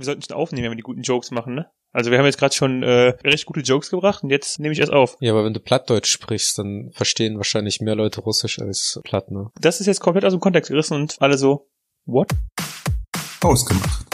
wir sollten schon aufnehmen, wenn wir die guten Jokes machen, ne? Also wir haben jetzt gerade schon äh, recht gute Jokes gebracht und jetzt nehme ich erst auf. Ja, aber wenn du Plattdeutsch sprichst, dann verstehen wahrscheinlich mehr Leute Russisch als Platt, ne? Das ist jetzt komplett aus dem Kontext gerissen und alle so, what? Ausgemacht.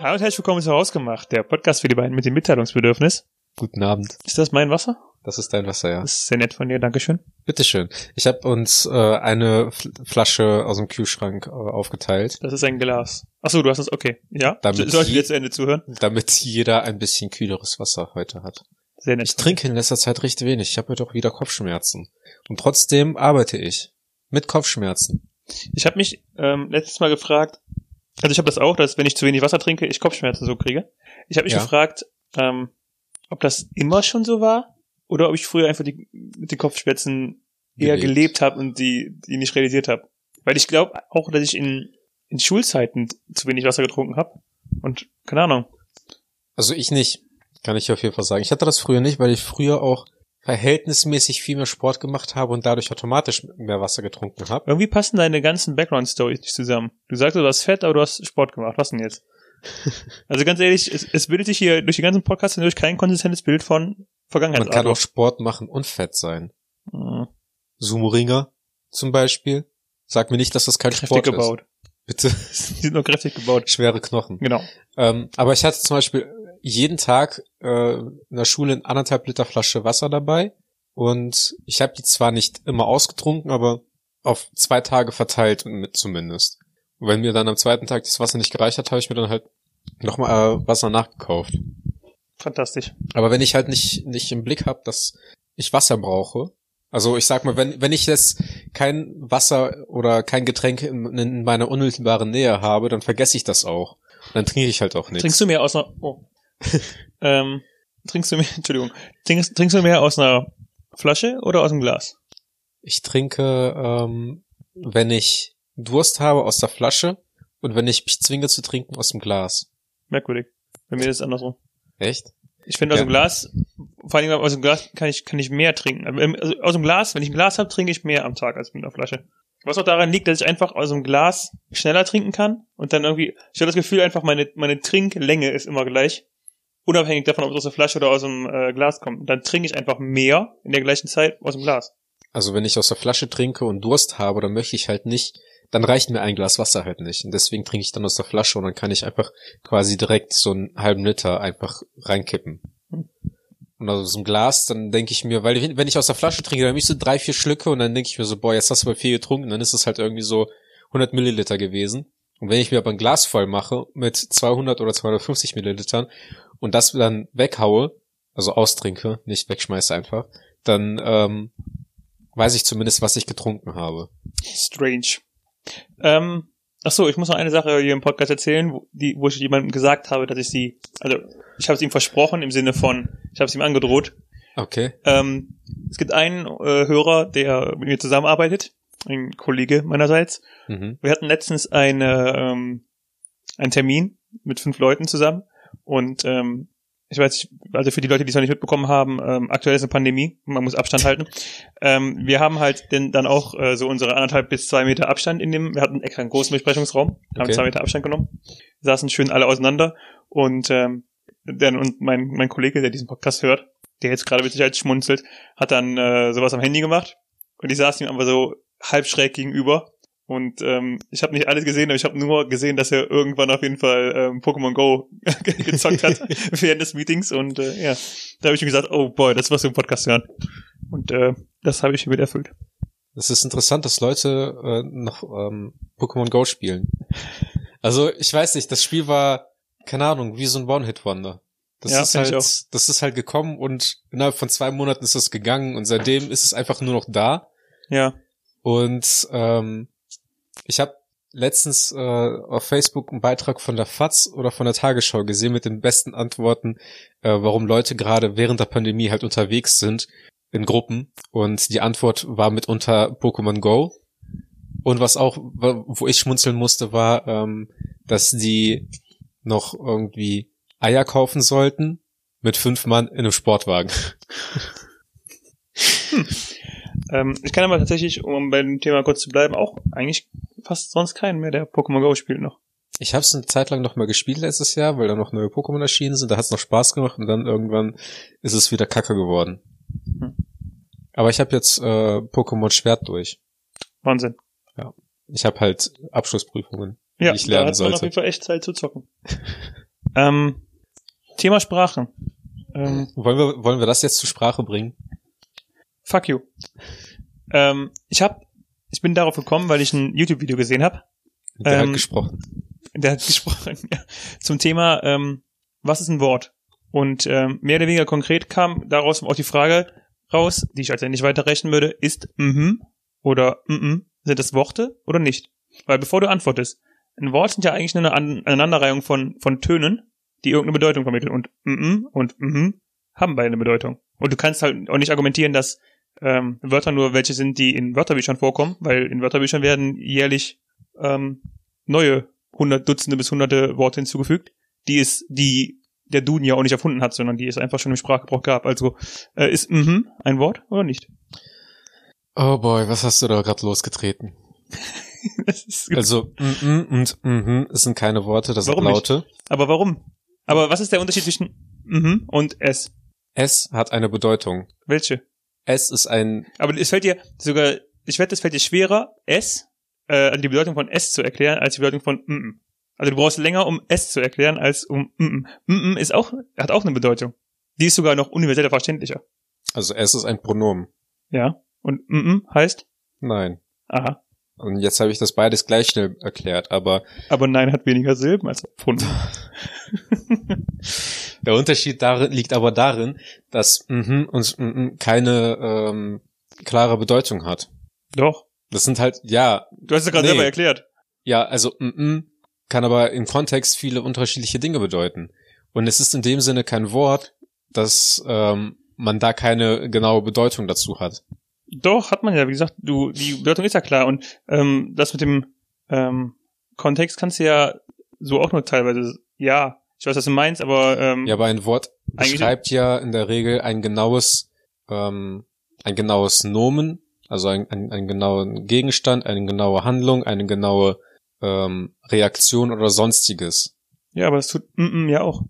Hallo und herzlich willkommen zu Hausgemacht, der Podcast für die beiden mit dem Mitteilungsbedürfnis. Guten Abend. Ist das mein Wasser? Das ist dein Wasser, ja. Das ist sehr nett von dir, Dankeschön. Bitteschön. Ich habe uns äh, eine Flasche aus dem Kühlschrank äh, aufgeteilt, Das ist ein Glas. Ach so, du hast es, okay. Ja, Damit soll ich je- dir zu Ende zuhören? damit jeder ein bisschen kühleres Wasser heute hat. Sehr nett. Ich trinke in letzter Zeit recht wenig. Ich habe heute auch wieder Kopfschmerzen. Und trotzdem arbeite ich. Mit Kopfschmerzen. Ich habe mich ähm, letztes Mal gefragt, also ich habe das auch, dass wenn ich zu wenig Wasser trinke, ich Kopfschmerzen so kriege. Ich habe mich Ja. gefragt, ähm, ob das immer schon so war oder ob ich früher einfach die, mit den Kopfschmerzen eher Gelebt. gelebt habe und die, die nicht realisiert habe. Weil ich glaube auch, dass ich in, in Schulzeiten zu wenig Wasser getrunken habe. Und keine Ahnung. Also ich nicht. Kann ich auf jeden Fall sagen. Ich hatte das früher nicht, weil ich früher auch verhältnismäßig viel mehr Sport gemacht habe und dadurch automatisch mehr Wasser getrunken habe. Irgendwie passen deine ganzen Background-Stories nicht zusammen. Du sagst, du hast Fett, aber du hast Sport gemacht. Was denn jetzt? Also ganz ehrlich, es, es bildet sich hier durch die ganzen Podcasts hindurch kein konsistentes Bild von Man kann Vergangenheitsarbeit. auch Sport machen und fett sein. Mhm. Sumo-Ringer zum Beispiel. Sag mir nicht, dass das kein kräftig Sport gebaut. ist. Bitte. Die sind nur kräftig gebaut. Schwere Knochen. Genau. Ähm, aber ich hatte zum Beispiel jeden Tag äh, in der Schule eine anderthalb Liter Flasche Wasser dabei. Und ich habe die zwar nicht immer ausgetrunken, aber auf zwei Tage verteilt mit zumindest. Wenn mir dann am zweiten Tag das Wasser nicht gereicht hat, habe ich mir dann halt nochmal äh, Wasser nachgekauft. Fantastisch. Aber wenn ich halt nicht, nicht im Blick habe, dass ich Wasser brauche, also ich sag mal, wenn, wenn ich jetzt kein Wasser oder kein Getränk in, in meiner unmittelbaren Nähe habe, dann vergesse ich das auch. Und dann trinke ich halt auch nichts. Trinkst du mehr aus einer, oh. ähm, trinkst du mehr, Entschuldigung, trinkst, trinkst du mehr aus einer Flasche oder aus dem Glas? Ich trinke, ähm, wenn ich Durst habe, aus der Flasche und wenn ich mich zwinge zu trinken, aus dem Glas. Merkwürdig. Bei mir ist es andersrum. Echt? Ich finde aus Ja. dem Glas, vor allem aus dem Glas kann ich, kann ich mehr trinken. Also aus dem Glas, wenn ich ein Glas habe, trinke ich mehr am Tag als mit einer Flasche. Was auch daran liegt, dass ich einfach aus dem Glas schneller trinken kann und dann irgendwie, ich habe das Gefühl einfach, meine, meine Trinklänge ist immer gleich. Unabhängig davon, ob es aus der Flasche oder aus dem äh, Glas kommt. Dann trinke ich einfach mehr in der gleichen Zeit aus dem Glas. Also wenn ich aus der Flasche trinke und Durst habe, dann möchte ich halt nicht, dann reicht mir ein Glas Wasser halt nicht. Und deswegen trinke ich dann aus der Flasche und dann kann ich einfach quasi direkt so einen halben Liter einfach reinkippen. Und aus dem Glas, dann denke ich mir, weil wenn ich aus der Flasche trinke, dann habe ich so drei, vier Schlücke und dann denke ich mir so, boah, jetzt hast du mal viel getrunken, dann ist es halt irgendwie so 100 Milliliter gewesen. Und wenn ich mir aber ein Glas voll mache mit 200 oder 250 Millilitern und das dann weghaue, also austrinke, nicht wegschmeiße einfach, dann ähm, weiß ich zumindest, was ich getrunken habe. Strange. Ähm, ach so, ich muss noch eine Sache hier im Podcast erzählen, wo, die, wo ich jemandem gesagt habe, dass ich sie, also ich habe es ihm versprochen im Sinne von, ich habe es ihm angedroht. Okay. Ähm, es gibt einen äh, Hörer, der mit mir zusammenarbeitet, ein Kollege meinerseits. Mhm. Wir hatten letztens eine, ähm, einen Termin mit fünf Leuten zusammen und ähm, ich weiß also für die Leute, die es noch nicht mitbekommen haben, ähm, aktuell ist eine Pandemie, man muss Abstand halten. Ähm, wir haben halt denn dann auch äh, so unsere anderthalb bis zwei Meter Abstand in dem, wir hatten extra einen großen Besprechungsraum, haben Okay. zwei Meter Abstand genommen, saßen schön alle auseinander und ähm, dann und mein, mein Kollege, der diesen Podcast hört, der jetzt gerade mit Sicherheit schmunzelt, hat dann äh, sowas am Handy gemacht und ich saß ihm aber so halb schräg gegenüber und ähm, ich habe nicht alles gesehen, aber ich habe nur gesehen, dass er irgendwann auf jeden Fall ähm, Pokémon Go gezockt hat während des Meetings und äh, ja, da habe ich mir gesagt, oh boy, das was du im Podcast hören. Und äh, das habe ich hiermit erfüllt. Es ist interessant, dass Leute äh, noch ähm, Pokémon Go spielen. Also ich weiß nicht, das Spiel war, keine Ahnung, wie so ein One-Hit-Wonder. Das Ja, ist halt, das ist halt gekommen und innerhalb von zwei Monaten ist es gegangen und seitdem ist es einfach nur noch da. Ja, Und ähm, ich habe letztens äh, auf Facebook einen Beitrag von der FAZ oder von der Tagesschau gesehen mit den besten Antworten, äh, warum Leute gerade während der Pandemie halt unterwegs sind in Gruppen. Und die Antwort war mitunter Pokémon Go. Und was auch, wo ich schmunzeln musste, war, ähm, dass die noch irgendwie Eier kaufen sollten mit fünf Mann in einem Sportwagen. Ähm, ich kann aber tatsächlich, um bei dem Thema kurz zu bleiben, auch eigentlich fast sonst keinen mehr, der Pokémon Go spielt noch. Ich habe es eine Zeit lang noch mal gespielt letztes Jahr, weil da noch neue Pokémon erschienen sind. Da hat es noch Spaß gemacht und dann irgendwann ist es wieder Kacke geworden. Hm. Aber ich habe jetzt äh, Pokémon Schwert durch. Wahnsinn. Ich habe halt Abschlussprüfungen, die Ja, ich da lernen hat man auf sollte. jeden Fall echt Zeit zu zocken. ähm, Thema Sprache. Ähm, Wollen wir, wollen wir das jetzt zur Sprache bringen? Fuck you. Ähm, ich hab, ich bin darauf gekommen, weil ich ein YouTube-Video gesehen habe. Der Ähm, hat gesprochen. Der hat gesprochen ja, zum Thema, ähm, was ist ein Wort? Und ähm, mehr oder weniger konkret kam daraus auch die Frage raus, die ich also nicht weiterrechnen würde, ist mhm oder mhm, sind das Worte oder nicht? Weil bevor du antwortest, ein Wort sind ja eigentlich nur eine An Aneinanderreihung von, von Tönen, die irgendeine Bedeutung vermitteln. Und mhm und mhm haben beide eine Bedeutung. Und du kannst halt auch nicht argumentieren, dass ähm, Wörter nur welche sind, die in Wörterbüchern vorkommen, weil in Wörterbüchern werden jährlich ähm, neue hundert Dutzende bis hunderte Worte hinzugefügt, die es, die der Duden ja auch nicht erfunden hat, sondern die es einfach schon im Sprachgebrauch gab. Also äh, ist mhm ein Wort oder nicht? Oh boy, was hast du da gerade losgetreten? Also, mm -mm und mhm sind keine Worte, das Warum sind nicht? Laute. aber warum? Aber was ist der Unterschied zwischen mhm und es? S hat eine Bedeutung. Welche? S ist ein, Aber es fällt dir sogar, ich wette, es fällt dir schwerer, es, äh, die Bedeutung von es zu erklären, als die Bedeutung von mm. Also du brauchst länger, um es zu erklären, als um mm. Mm ist auch, hat auch eine Bedeutung. Die ist sogar noch universeller verständlicher. also S ist ein Pronomen. Ja. Und mm heißt? Nein. Aha. Und jetzt habe ich das beides gleich schnell erklärt, aber Aber nein hat weniger Silben als Pfund. der Unterschied darin, liegt aber darin, dass mhm und mhm keine ähm, klare Bedeutung hat. Doch. Das sind halt, ja, Du hast es gerade Nee. selber erklärt. ja, also mhm kann aber im Kontext viele unterschiedliche Dinge bedeuten. Und es ist in dem Sinne kein Wort, dass ähm, man da keine genaue Bedeutung dazu hat. Doch, hat man ja, wie gesagt, du, die Bedeutung ist ja klar. Und ähm, das mit dem ähm, Kontext kannst du ja so auch nur teilweise, ja, ich weiß, was du meinst, aber ähm, Ja, aber ein Wort beschreibt ja in der Regel ein genaues, ähm, ein genaues Nomen, also ein, ein, einen genauen Gegenstand, eine genaue Handlung, eine genaue ähm, Reaktion oder sonstiges. ja, aber das tut mm, mm, ja auch.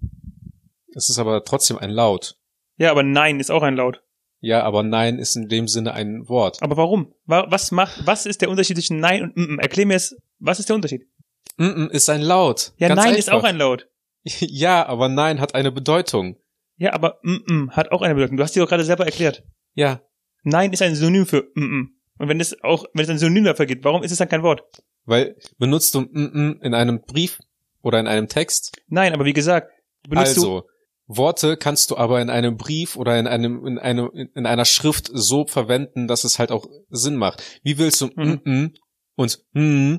Es ist aber trotzdem ein Laut. Ja, aber nein ist auch ein Laut. Ja, aber Nein ist in dem Sinne ein Wort. Aber warum? Wa- Was macht, was ist der Unterschied zwischen nein und mm, mm? Erklär mir es, was ist der Unterschied? Mm -mm ist ein Laut. Ja, Ganz nein einfach. ist auch ein Laut. Ja, aber Nein hat eine Bedeutung. Ja, aber mm, mm hat auch eine Bedeutung. Du hast dir doch gerade selber erklärt. Ja, Nein ist ein Synonym für mm, mm. Und wenn es auch, wenn es ein Synonym dafür gibt, warum ist es dann kein Wort? weil benutzt du mm -mm in einem Brief oder in einem Text? Nein, aber wie gesagt, benutzt du, also, Worte kannst du aber in einem Brief oder in einem, in einem, in einer Schrift so verwenden, dass es halt auch Sinn macht. Wie willst du Mhm. mm -mm und mm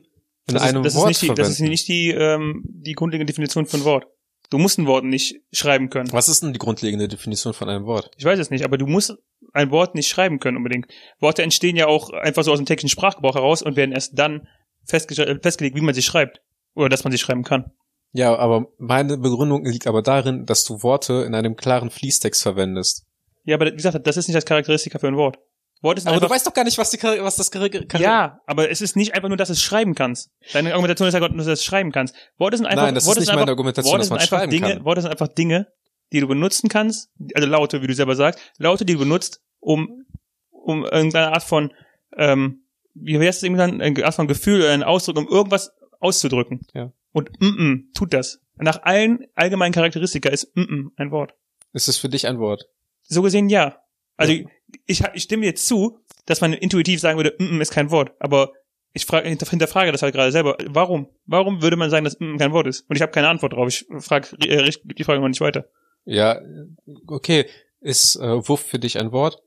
in das einem ist, das Wort ist nicht die, verwenden? das ist nicht die, ähm, die grundlegende Definition von Wort. Du musst ein Wort nicht schreiben können. Was ist denn die grundlegende Definition von einem Wort? Ich weiß es nicht, aber du musst ein Wort nicht schreiben können unbedingt. Worte entstehen ja auch einfach so aus dem täglichen Sprachgebrauch heraus und werden erst dann festge äh, festgelegt, wie man sie schreibt. Oder dass man sie schreiben kann. Ja, aber meine Begründung liegt aber darin, dass du Worte in einem klaren Fließtext verwendest. Ja, aber wie gesagt, das ist nicht das Charakteristika für ein Wort. Wort ist Aber du einfach, weißt doch gar nicht, was, die, was das Charakter... ja, aber es ist nicht einfach nur, dass du es schreiben kannst. Deine Argumentation ist ja, dass du es schreiben kannst. Worte sind einfach, Nein, das Worte ist nicht sind meine einfach, Argumentation, Worte dass sind man schreiben Dinge, kann. Worte sind einfach Dinge, die du benutzen kannst, also Laute, wie du selber sagst, Laute, die du benutzt, um, um irgendeine Art von, ähm, wie heißt es irgendwann, eine Art von Gefühl oder einen Ausdruck, um irgendwas auszudrücken. Ja. Und mm -mm tut das. Nach allen allgemeinen Charakteristika ist mm -mm ein Wort. Ist es für dich ein Wort? So gesehen ja. Also Ja. ich, ich stimme jetzt zu, dass man intuitiv sagen würde, mm -mm ist kein Wort. Aber ich frage, hinterfrage das halt gerade selber. Warum? Warum würde man sagen, dass mm kein Wort ist? Und ich habe keine Antwort drauf. Ich frage äh, die Frage noch nicht weiter. Ja, okay. Ist äh, Wuff für dich ein Wort?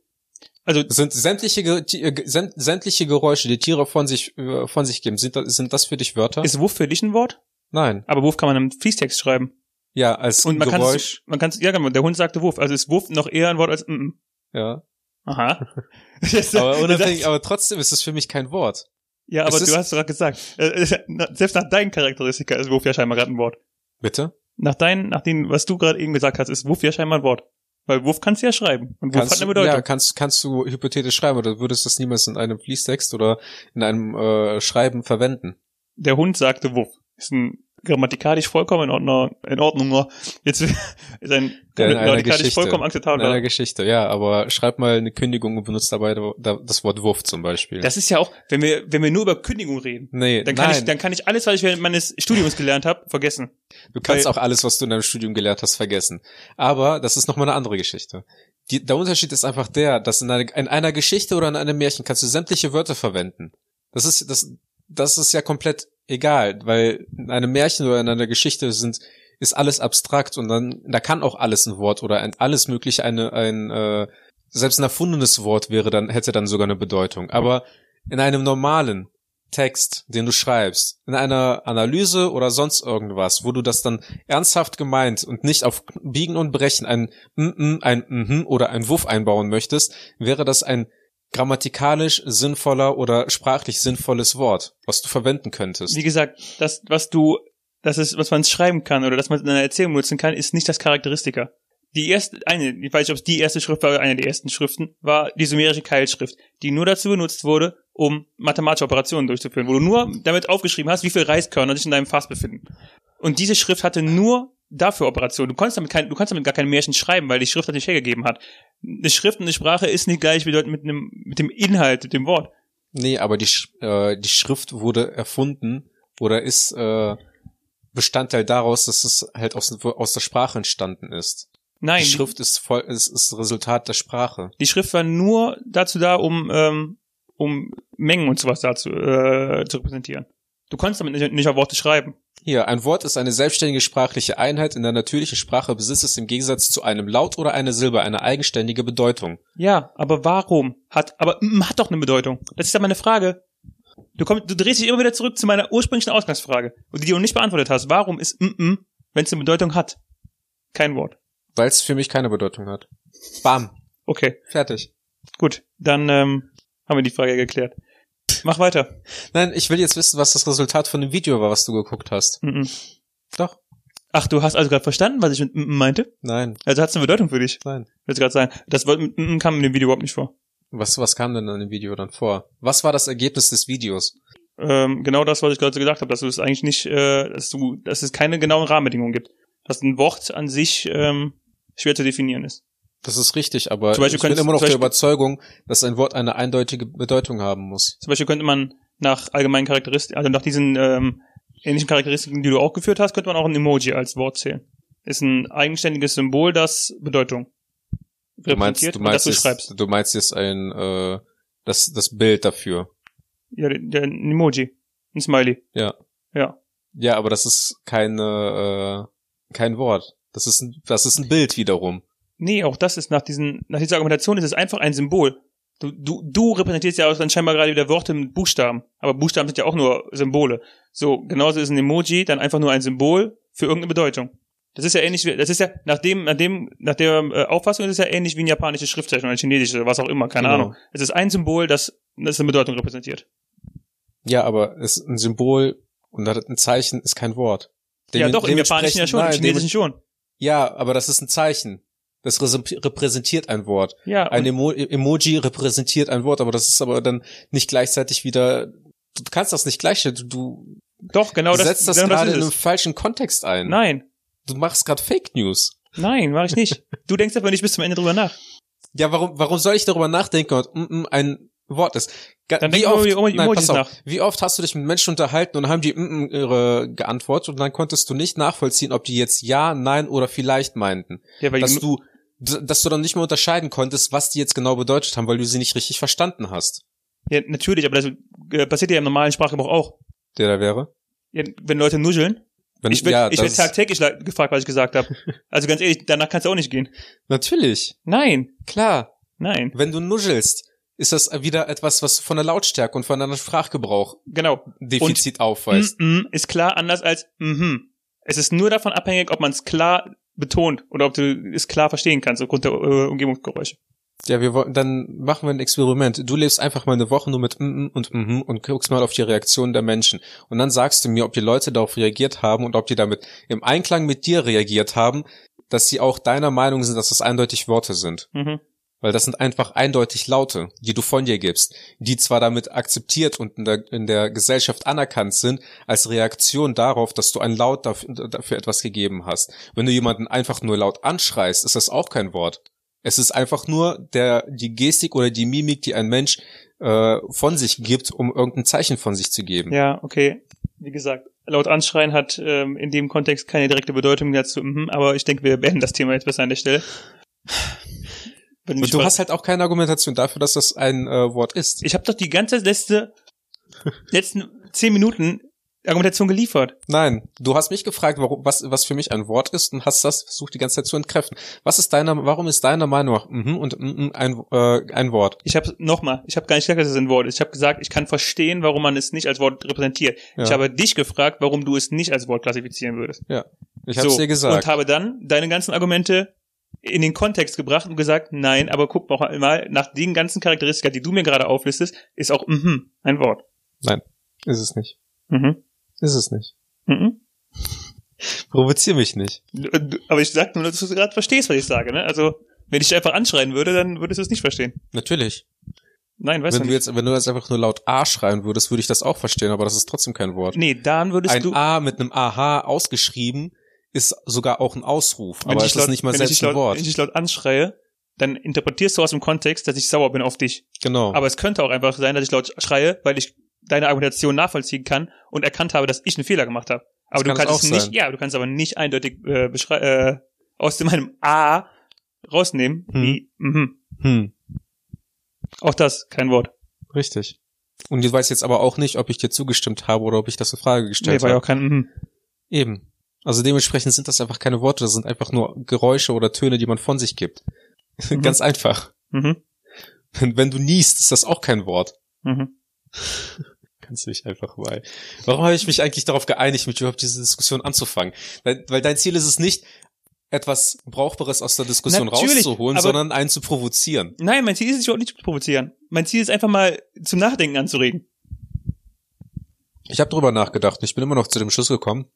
Also Sind sämtliche, äh, säm- sämtliche Geräusche, die Tiere von sich, äh, von sich geben, sind, das- sind das für dich Wörter? ist Wuff für dich ein Wort? Nein. Aber Wuff kann man im Fließtext schreiben. Ja, als Und man kann Geräusch. es, man kann ja genau, der Hund sagte Wuff. Also ist Wuff noch eher ein Wort als -mm. Ja. Aha. Aber unabhängig, aber trotzdem ist es für mich kein Wort. ja, aber es du hast gerade gesagt, äh, äh, selbst nach deinen Charakteristika ist Wuff ja scheinbar gerade ein Wort. Bitte? Nach deinen, nach dem, was du gerade eben gesagt hast, ist Wuff ja scheinbar ein Wort. Weil Wuff kannst du ja schreiben. Und Wuff Kannst, hat eine Bedeutung. ja, kannst, kannst du hypothetisch schreiben oder würdest du das niemals in einem Fließtext oder in einem äh, Schreiben verwenden? Der Hund sagte Wuff. Ist ein grammatikalisch vollkommen in Ordnung. In Ordnung. Jetzt ist ein Ja, in grammatikalisch vollkommen In akzeptabel. einer Geschichte, ja, aber schreib mal eine Kündigung und benutzt dabei da- das Wort Wurf zum Beispiel. Das ist ja auch, wenn wir, wenn wir nur über Kündigung reden, nee, dann kann nein, ich, dann kann ich alles, was ich während meines Studiums gelernt habe, vergessen. du kannst weil- auch alles, was du in deinem Studium gelernt hast, vergessen. Aber das ist nochmal eine andere Geschichte. Die, der Unterschied ist einfach der, dass in einer, in einer Geschichte oder in einem Märchen kannst du sämtliche Wörter verwenden. Das ist, das, das ist ja komplett egal, weil in einem Märchen oder in einer Geschichte sind, ist alles abstrakt und dann, da kann auch alles ein Wort oder ein, alles mögliche eine, ein, äh, selbst ein erfundenes Wort wäre dann, hätte dann sogar eine Bedeutung. Aber in einem normalen Text, den du schreibst, in einer Analyse oder sonst irgendwas, wo du das dann ernsthaft gemeint und nicht auf Biegen und Brechen ein mm, ein mhm oder ein Wuff einbauen möchtest, wäre das ein grammatikalisch sinnvoller oder sprachlich sinnvolles Wort, was du verwenden könntest. Wie gesagt, das, was du, das ist, was man schreiben kann oder dass man in einer Erzählung nutzen kann, ist nicht das Charakteristika. Die erste, eine, ich weiß nicht, ob es die erste Schrift war oder eine der ersten Schriften, war die sumerische Keilschrift, die nur dazu benutzt wurde, um mathematische Operationen durchzuführen, wo du nur damit aufgeschrieben hast, wie viel Reiskörner sich in deinem Fass befinden. Und diese Schrift hatte nur dafür Operationen. Du konntest damit kein, du kannst damit gar keine Märchen schreiben, weil die Schrift das nicht hergegeben hat. Eine Schrift und eine Sprache ist nicht gleich bedeutend mit einem, mit dem Inhalt, mit dem Wort. Nee, aber die, äh, die Schrift wurde erfunden oder ist äh, Bestandteil daraus, dass es halt aus, aus der Sprache entstanden ist. Nein, die Schrift ist voll, ist, ist Resultat der Sprache. Die Schrift war nur dazu da, um, ähm, um Mengen und sowas dazu äh, zu repräsentieren. Du konntest damit nicht, nicht auf Worte schreiben. Hier, ein Wort ist eine selbstständige sprachliche Einheit. In der natürlichen Sprache besitzt es im Gegensatz zu einem Laut oder einer Silbe eine eigenständige Bedeutung. Ja, aber warum? Hat, aber mm, hat doch eine Bedeutung. Das ist ja meine Frage. Du kommst, du drehst dich immer wieder zurück zu meiner ursprünglichen Ausgangsfrage, die du nicht beantwortet hast. Warum ist mm, wenn es eine Bedeutung hat, kein Wort? Weil es für mich keine Bedeutung hat. Bam. Okay, Fertig. gut, dann ähm, haben wir die Frage geklärt. Mach weiter. Nein, ich will jetzt wissen, was das Resultat von dem Video war, was du geguckt hast. Mm Doch. Ach, du hast also gerade verstanden, was ich mit mm meinte? Nein, Also hat es eine Bedeutung für dich? nein. Willst du gerade sagen? Das Wort mit mm kam in dem Video überhaupt nicht vor. Was, was kam denn in dem Video dann vor? Was war das Ergebnis des Videos? ähm, genau das, was ich gerade so gesagt habe, dass du es eigentlich nicht, äh, dass du, dass es keine genauen Rahmenbedingungen gibt. Dass ein Wort an sich ähm, schwer zu definieren ist. Das ist richtig, aber ich bin immer noch der Überzeugung, dass ein Wort eine eindeutige Bedeutung haben muss. Zum Beispiel könnte man nach allgemeinen Charakteristiken, also nach diesen ähm, ähnlichen Charakteristiken, die du auch geführt hast, könnte man auch ein Emoji als Wort zählen. Ist ein eigenständiges Symbol, das Bedeutung Du meinst, repräsentiert du und das meinst, du jetzt, schreibst. du meinst jetzt ein, äh, das, das Bild dafür. Ja, der, der ein Emoji. Ein Smiley. Ja. Ja. Ja, aber das ist keine, äh, kein Wort. Das ist ein, das ist ein Bild wiederum. Nee, auch das ist nach diesen, nach dieser Argumentation ist es einfach ein Symbol. Du, du, du repräsentierst ja auch dann scheinbar gerade wieder Worte mit Buchstaben. Aber Buchstaben sind ja auch nur Symbole. So, genauso ist ein Emoji dann einfach nur ein Symbol für irgendeine Bedeutung. Das ist ja ähnlich, wie- das ist ja, nach dem, nach dem, nach der äh, Auffassung ist es ja ähnlich wie ein japanisches Schriftzeichen oder ein chinesisches oder was auch immer, keine Genau. Ahnung. Es ist ein Symbol, das, das eine Bedeutung repräsentiert. Ja, aber es ist ein Symbol und ein Zeichen ist kein Wort. ja, Demi- doch, im Japanischen ja schon, im nein, Chinesischen schon. Ja, aber das ist ein Zeichen. Das repräsentiert ein Wort. Ja, Ein und, Emo Emoji repräsentiert ein Wort, aber das ist aber dann nicht gleichzeitig wieder. Du kannst das nicht gleichstellen. Du, du doch, genau das, setzt das genau gerade ist in einem falschen Kontext ein. Nein, Du machst gerade Fake News. nein, mache ich nicht. Du denkst aber nicht bis zum Ende drüber nach. Ja, warum, warum soll ich darüber nachdenken, was mm, mm, ein Wort ist? Ga- Dann wie oft, über die nein, Emojis pass auf, nach. wie oft hast du dich mit Menschen unterhalten und haben die mm, mm, ihre geantwortet und dann konntest du nicht nachvollziehen, ob die jetzt ja, nein oder vielleicht meinten. Ja, weil Dass du, dass du dann nicht mehr unterscheiden konntest, was die jetzt genau bedeutet haben, weil du sie nicht richtig verstanden hast. ja, natürlich, aber das äh, passiert ja im normalen Sprachgebrauch auch. Der da wäre? Ja, wenn Leute nuscheln, Wenn, ich werde ja, ich werd tagtäglich gefragt, was ich gesagt habe. Also ganz ehrlich, danach kannst du auch nicht gehen. Natürlich, Nein, klar. nein, Wenn du nuschelst, ist das wieder etwas, was von der Lautstärke und von deinem Sprachgebrauch genau. Defizit aufweist. Mm -mm ist klar anders als mhm. Es ist nur davon abhängig, ob man es klar betont oder ob du es klar verstehen kannst aufgrund der äh, Umgebungsgeräusche. Ja, wir wollen, dann machen wir ein Experiment. Du lebst einfach mal eine Woche nur mit mm, mm und mhm und guckst mal auf die Reaktion der Menschen. Und dann sagst du mir, ob die Leute darauf reagiert haben und ob die damit im Einklang mit dir reagiert haben, dass sie auch deiner Meinung sind, dass das eindeutig Worte sind. Mhm. Weil das sind einfach eindeutig Laute, die du von dir gibst, die zwar damit akzeptiert und in der, in der Gesellschaft anerkannt sind, als Reaktion darauf, dass du ein Laut dafür, dafür etwas gegeben hast. Wenn du jemanden einfach nur laut anschreist, ist das auch kein Wort. Es ist einfach nur der, die Gestik oder die Mimik, die ein Mensch äh, von sich gibt, um irgendein Zeichen von sich zu geben. Ja, okay. Wie gesagt, laut Anschreien hat ähm, in dem Kontext keine direkte Bedeutung dazu, mhm, aber ich denke, wir beenden das Thema jetzt besser an der Stelle. Mich Und du hast halt auch keine Argumentation dafür, dass das ein äh, Wort ist. ich habe doch die ganze letzte, letzten zehn Minuten Argumentation geliefert. Nein, du hast mich gefragt, warum, was, was für mich ein Wort ist und hast das versucht die ganze Zeit zu entkräften. Was ist deiner, warum ist deiner Meinung nach mhm und mhm ein, äh, ein Wort? Ich habe nochmal, ich habe gar nicht gesagt, dass es ein Wort ist. Ich habe gesagt, ich kann verstehen, warum man es nicht als Wort repräsentiert. Ja. Ich habe dich gefragt, warum du es nicht als Wort klassifizieren würdest. Ich hab's dir gesagt. Und habe dann deine ganzen Argumente in den Kontext gebracht und gesagt, nein, aber guck doch mal, nach den ganzen Charakteristika, die du mir gerade auflistest, ist auch mhm ein Wort. ist es nicht. Mhm. Ist es nicht. Mhm. Provozier mich nicht. Aber ich sag nur, dass du gerade verstehst, was ich sage, ne? Also, wenn ich dich einfach anschreien würde, dann würdest du es nicht verstehen. Natürlich. Nein, weißt wenn du nicht. jetzt, wenn du jetzt einfach nur laut A schreien würdest, würde ich das auch verstehen, aber das ist trotzdem kein Wort. Nee, dann würdest Ein du. A mit einem AH ausgeschrieben ist sogar auch ein Ausruf, wenn aber ich es dich ist nicht mal selbst ein laut, Wort. Wenn ich dich laut anschreie, dann interpretierst du aus dem Kontext, dass ich sauer bin auf dich. Genau. Aber es könnte auch einfach sein, dass ich laut schreie, weil ich deine Argumentation nachvollziehen kann und erkannt habe, dass ich einen Fehler gemacht habe. Aber Das du kann kannst es nicht, sein. ja, du kannst aber nicht eindeutig äh, äh, aus meinem A rausnehmen. Hm. Wie, mhm. hm. Auch das, kein Wort. Richtig. Und du weißt jetzt aber auch nicht, ob ich dir zugestimmt habe oder ob ich das in Frage Nee, gestellt war ja habe. auch kein mhm. Eben. Also dementsprechend sind das einfach keine Worte, das sind einfach nur Geräusche oder Töne, die man von sich gibt. Mhm. Ganz einfach. Mhm. Wenn, wenn du niest, ist das auch kein Wort. Mhm. Kannst du mich einfach mal. Warum habe ich mich eigentlich darauf geeinigt, mit dir überhaupt diese Diskussion anzufangen? Weil, weil dein Ziel ist es nicht, etwas Brauchbares aus der Diskussion Natürlich, rauszuholen, sondern einen zu provozieren. Nein, mein Ziel ist es überhaupt nicht zu provozieren. Mein Ziel ist einfach mal zum Nachdenken anzuregen. Ich habe drüber nachgedacht und ich bin immer noch zu dem Schluss gekommen,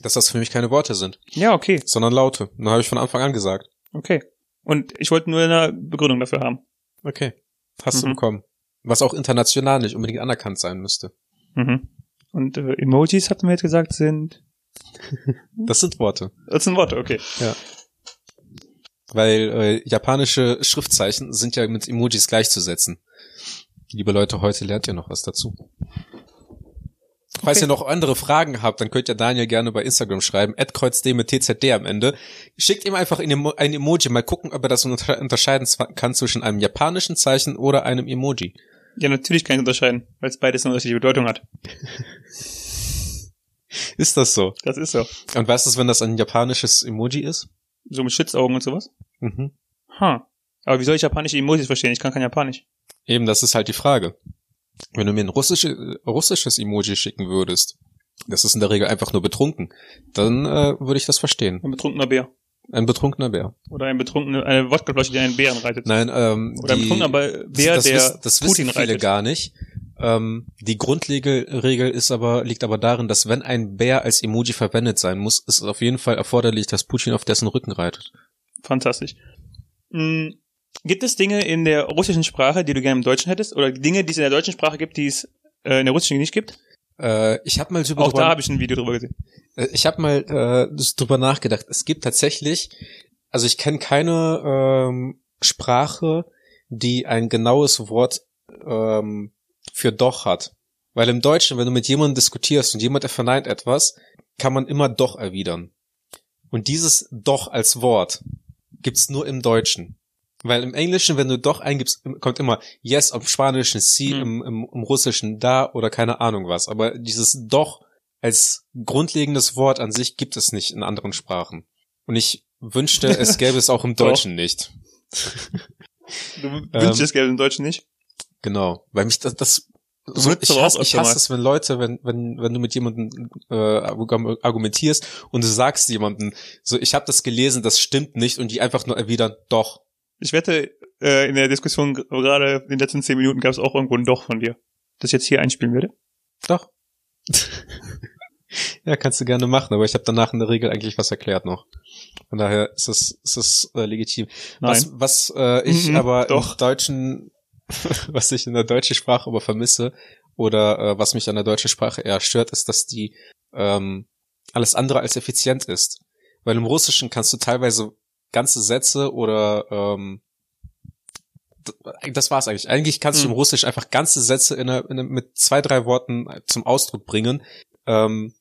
dass das für mich keine Worte sind, Ja, okay, sondern Laute. Und dann habe ich von Anfang an gesagt. okay. Und ich wollte nur eine Begründung dafür haben. Okay. Hast du Mhm. bekommen. Was auch international nicht unbedingt anerkannt sein müsste. Mhm. Und äh, Emojis, hatten wir jetzt gesagt, sind. Das sind Worte. Das sind Worte, okay. Weil äh, japanische Schriftzeichen sind ja mit Emojis gleichzusetzen. Liebe Leute, heute lernt ihr noch was dazu. Falls Okay. ihr noch andere Fragen habt, dann könnt ihr Daniel gerne bei Instagram schreiben, @kreuzdem mit TZD am Ende. Schickt ihm einfach ein, Emo ein Emoji, mal gucken, ob er das unter unterscheiden kann zwischen einem japanischen Zeichen oder einem Emoji. Ja, natürlich kann ich unterscheiden, weil es beides eine unterschiedliche Bedeutung hat. Ist das so? Das ist so. Und was ist, wenn das ein japanisches Emoji ist? So mit Schützaugen und sowas. Mhm. Ha. Aber wie soll ich japanische Emojis verstehen? Ich kann kein Japanisch. Eben, das ist halt die Frage. Wenn du mir ein russische, russisches Emoji schicken würdest, das ist in der Regel einfach nur betrunken, dann äh, würde ich das verstehen. Ein betrunkener Bär. Ein betrunkener Bär. Oder ein betrunkener, eine Wodkaflasche, die einen Bären reitet. Nein, ähm, Oder ein die, betrunkener Ba- Bär, das, der wissen, das Putin wissen viele reitet. gar nicht. Ähm, die Grundregel Regel ist aber, liegt aber darin, dass wenn ein Bär als Emoji verwendet sein muss, ist es auf jeden Fall erforderlich, dass Putin auf dessen Rücken reitet. Fantastisch. Hm, gibt es Dinge in der russischen Sprache, die du gerne im Deutschen hättest? Oder Dinge, die es in der deutschen Sprache gibt, die es äh, in der russischen nicht gibt? Äh, ich habe mal drüber Auch da habe ich ein Video drüber gesehen. Äh, Ich habe mal äh, drüber nachgedacht. Es gibt tatsächlich, also ich kenne keine ähm, Sprache, die ein genaues Wort ähm, für doch hat. Weil im Deutschen, wenn du mit jemandem diskutierst und jemand verneint etwas, kann man immer doch erwidern. Und dieses doch als Wort gibt's nur im Deutschen. Weil im Englischen, wenn du doch eingibst, kommt immer yes, im Spanischen sie, Hm. im, im, im Russischen da oder keine Ahnung was. Aber dieses doch als grundlegendes Wort an sich gibt es nicht in anderen Sprachen. Und ich wünschte, es gäbe es auch im. Deutschen nicht. Du Ähm, wünschst dir das Geld im Deutschen nicht? Genau. Weil mich das, das so, ich hasse, ich hasse es, wenn Leute, wenn, wenn, wenn du mit jemandem äh, argu- argumentierst und du sagst jemandem, so ich habe das gelesen, das stimmt nicht und die einfach nur erwidern, doch. Ich wette, äh, in der Diskussion gerade in den letzten zehn Minuten gab es auch irgendwo ein Doch von dir. Das ich jetzt hier einspielen werde. Doch. Ja, kannst du gerne machen, aber ich habe danach in der Regel eigentlich was erklärt noch. Von daher ist es, ist es äh, legitim. Was, Nein. was äh, ich Mhm, aber doch. im deutschen, was ich in der deutschen Sprache aber vermisse oder äh, was mich an der deutschen Sprache eher stört, ist, dass die ähm, alles andere als effizient ist. Weil im Russischen kannst du teilweise ganze Sätze oder ähm, das war's eigentlich. Eigentlich kannst du Hm. im Russisch einfach ganze Sätze in einer, in einer, mit zwei, drei Worten zum Ausdruck bringen, ähm,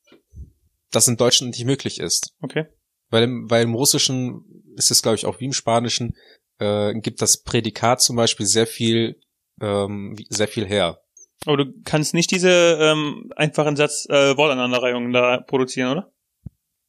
das im Deutschen nicht möglich ist. Okay. Weil im, weil im Russischen ist es, glaube ich, auch wie im Spanischen, äh, gibt das Prädikat zum Beispiel sehr viel, ähm, sehr viel her. Aber du kannst nicht diese ähm, einfachen Satz äh, Wortaneinanderreihungen da produzieren, oder?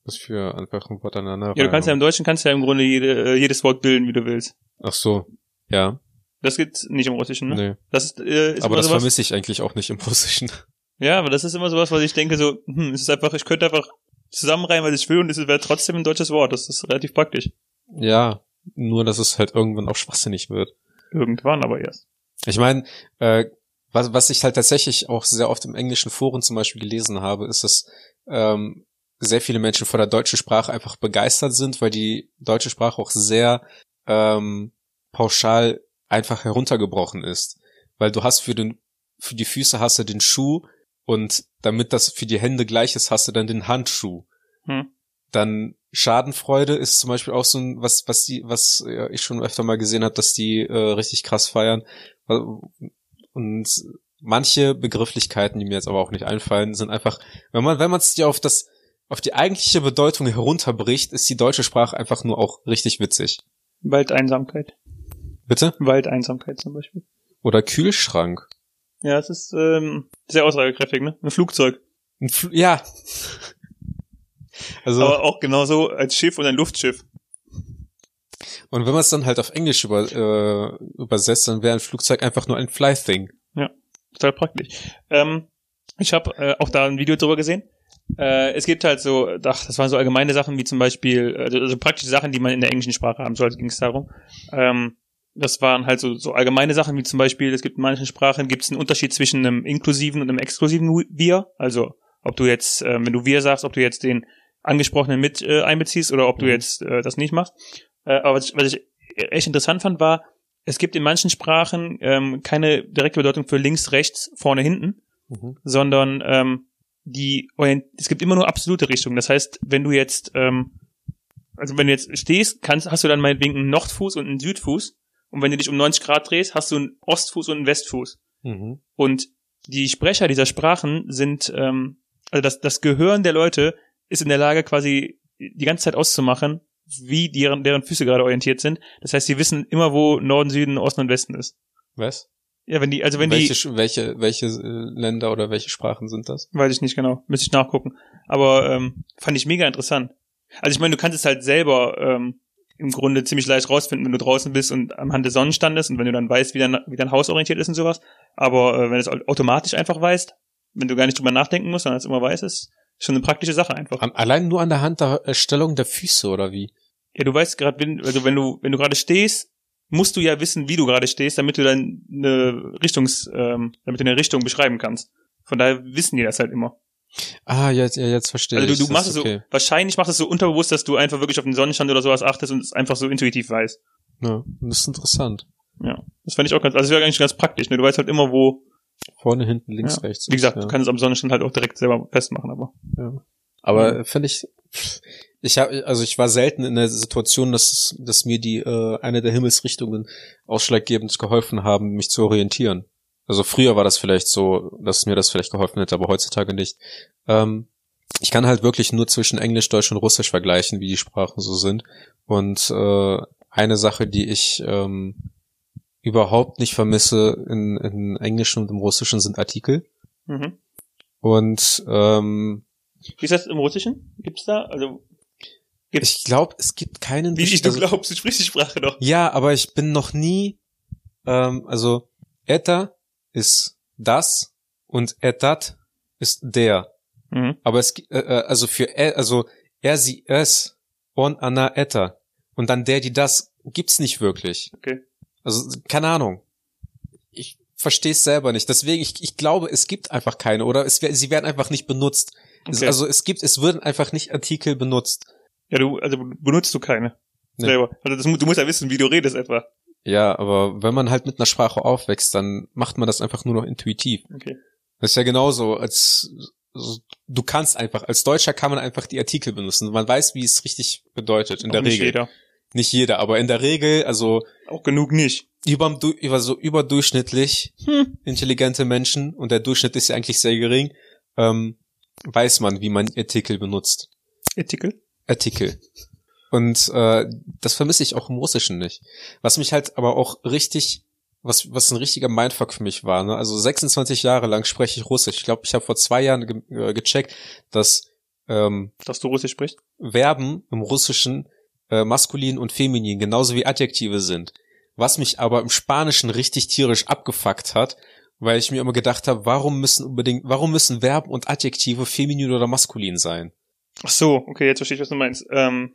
Was für einfach ein Wort aneinander. Ja, du kannst ja im Deutschen kannst ja im Grunde jede, äh, jedes Wort bilden, wie du willst. Ach so, ja, Das gibt's nicht im Russischen, ne? nee. Das ist, äh, ist Aber das sowas, vermisse ich eigentlich auch nicht im Russischen. Ja, aber das ist immer sowas, was ich denke so, hm, es ist einfach, ich könnte einfach zusammenreimen, was ich will und es wäre trotzdem ein deutsches Wort. Das ist relativ praktisch. Ja, nur dass es halt irgendwann auch schwachsinnig wird. Irgendwann aber erst. Ich meine, äh, was, was ich halt tatsächlich auch sehr oft im englischen Foren zum Beispiel gelesen habe, ist, dass ähm, sehr viele Menschen von der deutschen Sprache einfach begeistert sind, weil die deutsche Sprache auch sehr ähm, pauschal einfach heruntergebrochen ist. Weil du hast für den, für die Füße hast du den Schuh und damit das für die Hände gleich ist, hast du dann den Handschuh. Hm. Dann Schadenfreude ist zum Beispiel auch so ein, was, was die, was ja, ich schon öfter mal gesehen habe, dass die äh, richtig krass feiern. Und manche Begrifflichkeiten, die mir jetzt aber auch nicht einfallen, sind einfach, wenn man, wenn man es dir auf das, auf die eigentliche Bedeutung herunterbricht, ist die deutsche Sprache einfach nur auch richtig witzig. Waldeinsamkeit. Bitte? Waldeinsamkeit zum Beispiel. Oder Kühlschrank. Ja, es ist ähm, sehr aussagekräftig, ne? Ein Flugzeug. Ein Fl ja. Also, Aber auch genauso als Schiff und ein Luftschiff. und wenn man es dann halt auf Englisch über, äh, übersetzt, dann wäre ein Flugzeug einfach nur ein Fly-Thing. Total praktisch. Ähm, ich habe äh, auch da ein Video drüber gesehen. Äh, es gibt halt so, ach, das waren so allgemeine Sachen wie zum Beispiel, äh, also praktische Sachen, die man in der englischen Sprache haben sollte, ging es darum. Ähm, das waren halt so, so allgemeine Sachen wie zum Beispiel, es gibt in manchen Sprachen gibt es einen Unterschied zwischen einem inklusiven und einem exklusiven Wir. Also ob du jetzt, äh, wenn du Wir sagst, ob du jetzt den angesprochenen mit äh, einbeziehst oder ob du Mhm. jetzt äh, das nicht machst. Äh, aber was ich, was ich echt interessant fand, war, es gibt in manchen Sprachen ähm, keine direkte Bedeutung für links, rechts, vorne, hinten, Mhm. sondern ähm, die es gibt immer nur absolute Richtungen. Das heißt, wenn du jetzt ähm, also wenn du jetzt stehst, kannst, hast du dann meinetwegen einen Nordfuß und einen Südfuß und wenn du dich um 90 Grad drehst, hast du einen Ostfuß und einen Westfuß. Mhm. Und die Sprecher dieser Sprachen sind, ähm, also das, das Gehirn der Leute ist in der Lage, quasi die ganze Zeit auszumachen, wie deren, deren Füße gerade orientiert sind. Das heißt, sie wissen immer, wo Norden, Süden, Osten und Westen ist. Was? Ja, wenn die, also wenn die, welche, Sch- welche, welche äh, Länder oder welche Sprachen sind das? weiß ich nicht genau, müsste ich nachgucken. Aber ähm, fand ich mega interessant. Also ich meine, du kannst es halt selber ähm, im Grunde ziemlich leicht rausfinden, wenn du draußen bist und am Hand des Sonnenstandes und wenn du dann weißt, wie dein, wie dein Haus orientiert ist und sowas. Aber äh, wenn du es automatisch einfach weißt, wenn du gar nicht drüber nachdenken musst, sondern es immer weißt, ist schon eine praktische Sache einfach. Allein nur an der Hand der äh, Stellung der Füße oder wie? Ja, du weißt gerade, wenn, also wenn du, wenn du gerade stehst, musst du ja wissen, wie du gerade stehst, damit du dann eine Richtungs, ähm, damit du eine Richtung beschreiben kannst. Von daher wissen die das halt immer. Ah, jetzt, ja, jetzt verstehe Also ich. du, du machst es so, okay. wahrscheinlich machst du es so unterbewusst, dass du einfach wirklich auf den Sonnenstand oder sowas achtest und es einfach so intuitiv weißt. Ja, das ist interessant. Ja. Das fände ich auch ganz, also das wäre eigentlich ganz praktisch, ne? Du weißt halt immer, wo, Vorne, hinten, links, Ja. rechts. wie gesagt, ja. du kannst es am Sonnenstand halt auch direkt selber festmachen, aber. Ja. Aber finde ich, ich habe, also ich war selten in der Situation, dass, dass mir die äh, eine der Himmelsrichtungen ausschlaggebend geholfen haben, mich zu orientieren. Also früher war das vielleicht so, dass mir das vielleicht geholfen hätte, aber heutzutage nicht. Ähm, ich kann halt wirklich nur zwischen Englisch, Deutsch und Russisch vergleichen, wie die Sprachen so sind. Und äh, eine Sache, die ich ähm, überhaupt nicht vermisse in, in Englischen und im Russischen sind Artikel. Mhm. Und ähm, Wie ist das im Russischen? Gibt's da? Also, gibt's, Ich glaube, es gibt keinen. wie ich, du also- glaubst, du sprichst die Sprache doch. Ja, aber ich bin noch nie. Ähm, also eta ist das und etat ist der. Mhm. Aber es äh, äh, also für er, also er sie es on ana eta und dann der die das gibt's nicht wirklich. Okay. Also keine Ahnung. Ich verstehe es selber nicht. Deswegen ich, ich glaube, es gibt einfach keine oder es sie werden einfach nicht benutzt. Okay. also es gibt, es würden einfach nicht Artikel benutzt. Ja, du, also benutzt du keine. Nee. Selber. Also das, du musst ja wissen, wie du redest etwa. Ja, aber wenn man halt mit einer Sprache aufwächst, dann macht man das einfach nur noch intuitiv. Okay. Das ist ja genauso, als du kannst einfach, als Deutscher kann man einfach die Artikel benutzen. Man weiß, wie es richtig bedeutet, in Auch der nicht Regel. jeder. Nicht jeder, aber in der Regel, also Auch genug nicht. über, über so überdurchschnittlich Hm. intelligente Menschen, und der Durchschnitt ist ja eigentlich sehr gering, ähm, weiß man, wie man Artikel benutzt. Artikel? Artikel. Und äh, das vermisse ich auch im Russischen nicht. Was mich halt aber auch richtig, was, was ein richtiger Mindfuck für mich war, ne? Also 26 Jahre lang spreche ich Russisch. Ich glaube, ich habe vor zwei Jahren ge äh, gecheckt, dass ähm, Dass du Russisch sprichst? Verben im Russischen äh, maskulin und feminin genauso wie Adjektive sind. Was mich aber im Spanischen richtig tierisch abgefuckt hat, weil ich mir immer gedacht habe, warum müssen unbedingt, warum müssen Verben und Adjektive feminin oder maskulin sein? Ach so, okay, jetzt verstehe ich, was du meinst. Ähm,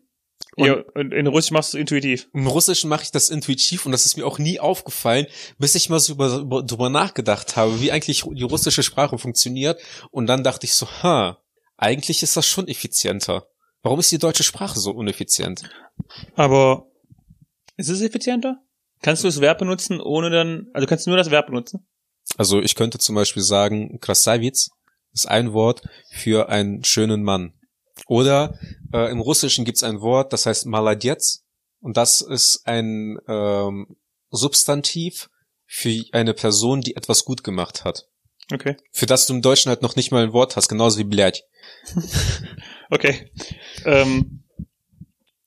Und- ja, in Russisch machst du es intuitiv. Im Russischen mache ich das intuitiv und das ist mir auch nie aufgefallen, bis ich mal so über, über, drüber nachgedacht habe, wie eigentlich die russische Sprache funktioniert. Und dann dachte ich so, ha, eigentlich ist das schon effizienter. Warum ist die deutsche Sprache so uneffizient? Aber ist es effizienter? Kannst du das Verb benutzen, ohne dann, also kannst du nur das Verb benutzen? Also ich könnte zum Beispiel sagen, Krasavitz ist ein Wort für einen schönen Mann. Oder äh, im Russischen gibt's ein Wort, das heißt Maladetz. Und das ist ein ähm, Substantiv für eine Person, die etwas gut gemacht hat. Okay. Für das du im Deutschen halt noch nicht mal ein Wort hast, genauso wie Blärch. okay. Ähm,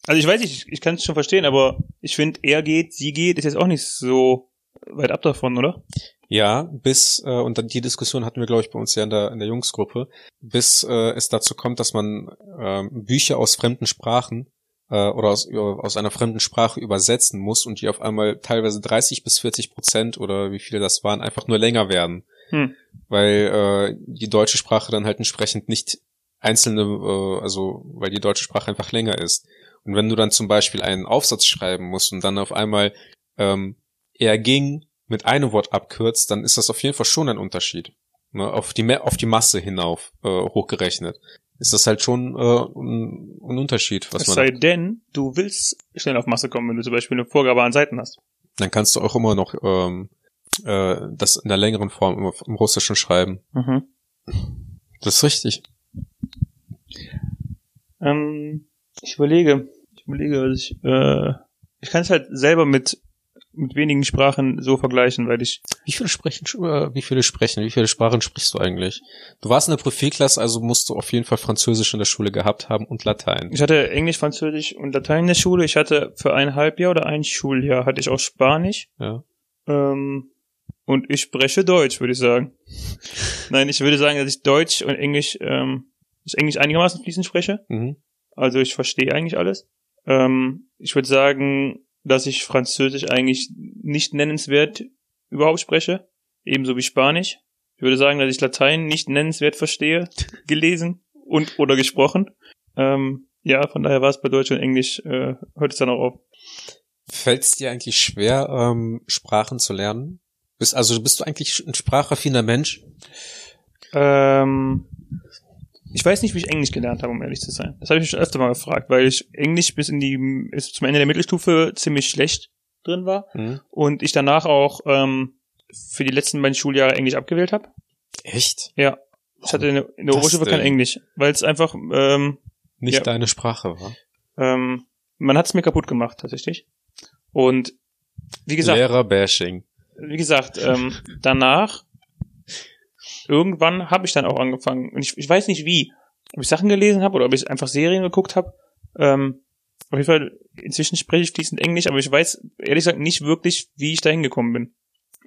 also ich weiß nicht, ich, ich kann es schon verstehen, aber ich finde, er geht, sie geht, ist jetzt auch nicht so weit ab davon, oder? Ja, bis, äh, und dann die Diskussion hatten wir, glaube ich, bei uns ja in der, in der Jungsgruppe, bis äh, es dazu kommt, dass man ähm, Bücher aus fremden Sprachen äh, oder aus, aus einer fremden Sprache übersetzen muss und die auf einmal teilweise 30 bis 40 Prozent oder wie viele das waren, einfach nur länger werden. Hm. Weil äh, die deutsche Sprache dann halt entsprechend nicht einzelne, äh, also weil die deutsche Sprache einfach länger ist. Und wenn du dann zum Beispiel einen Aufsatz schreiben musst und dann auf einmal ähm, er ging mit einem Wort abkürzt, dann ist das auf jeden Fall schon ein Unterschied. Ne, auf, die, auf die Masse hinauf äh, hochgerechnet. Ist das halt schon äh, ein, ein Unterschied, was es man. sei denn, du willst schnell auf Masse kommen, wenn du zum Beispiel eine Vorgabe an Seiten hast. Dann kannst du auch immer noch ähm, äh, das in der längeren Form im, im Russischen schreiben. Mhm. Das ist richtig. Ähm, ich überlege, ich überlege, also ich, äh, ich kann es halt selber mit mit wenigen Sprachen so vergleichen, weil ich Wie viele sprechen, äh, wie viele sprechen, wie viele Sprachen sprichst du eigentlich? Du warst in der Profilklasse, also musst du auf jeden Fall Französisch in der Schule gehabt haben und Latein. ich hatte Englisch, Französisch und Latein in der Schule. Ich hatte für ein Halbjahr oder ein Schuljahr hatte ich auch Spanisch. Ja. Ähm, und ich spreche Deutsch, würde ich sagen. Nein, ich würde sagen, dass ich Deutsch und Englisch, ähm, das Englisch einigermaßen fließend spreche. Mhm. Also ich verstehe eigentlich alles. Ähm, ich würde sagen, dass ich Französisch eigentlich nicht nennenswert überhaupt spreche. Ebenso wie Spanisch. Ich würde sagen, dass ich Latein nicht nennenswert verstehe, gelesen und oder gesprochen. Ähm, ja, von daher war es bei Deutsch und Englisch, äh, hört es dann auch auf. Fällt es dir eigentlich schwer, ähm, Sprachen zu lernen? Bist, also bist du eigentlich ein sprachaffiner Mensch? Ähm, ich weiß nicht, wie ich Englisch gelernt habe, um ehrlich zu sein. Das habe ich mich schon öfter mal gefragt, weil ich Englisch bis in die, bis zum Ende der Mittelstufe ziemlich schlecht drin war Mhm. und ich danach auch ähm, für die letzten beiden Schuljahre Englisch abgewählt habe. Echt? Ja. Ich hatte in der, in der Das Oberstufe kein? Englisch, weil es einfach, ähm, Nicht Ja. deine Sprache, war? ähm, man hat es mir kaputt gemacht, tatsächlich. Und wie gesagt, Lehrer-Bashing. wie gesagt, ähm, danach, irgendwann habe ich dann auch angefangen. Und ich, ich weiß nicht wie. Ob ich Sachen gelesen habe oder ob ich einfach Serien geguckt habe. Ähm, auf jeden Fall, inzwischen spreche ich fließend Englisch, aber ich weiß ehrlich gesagt nicht wirklich, wie ich da hingekommen bin.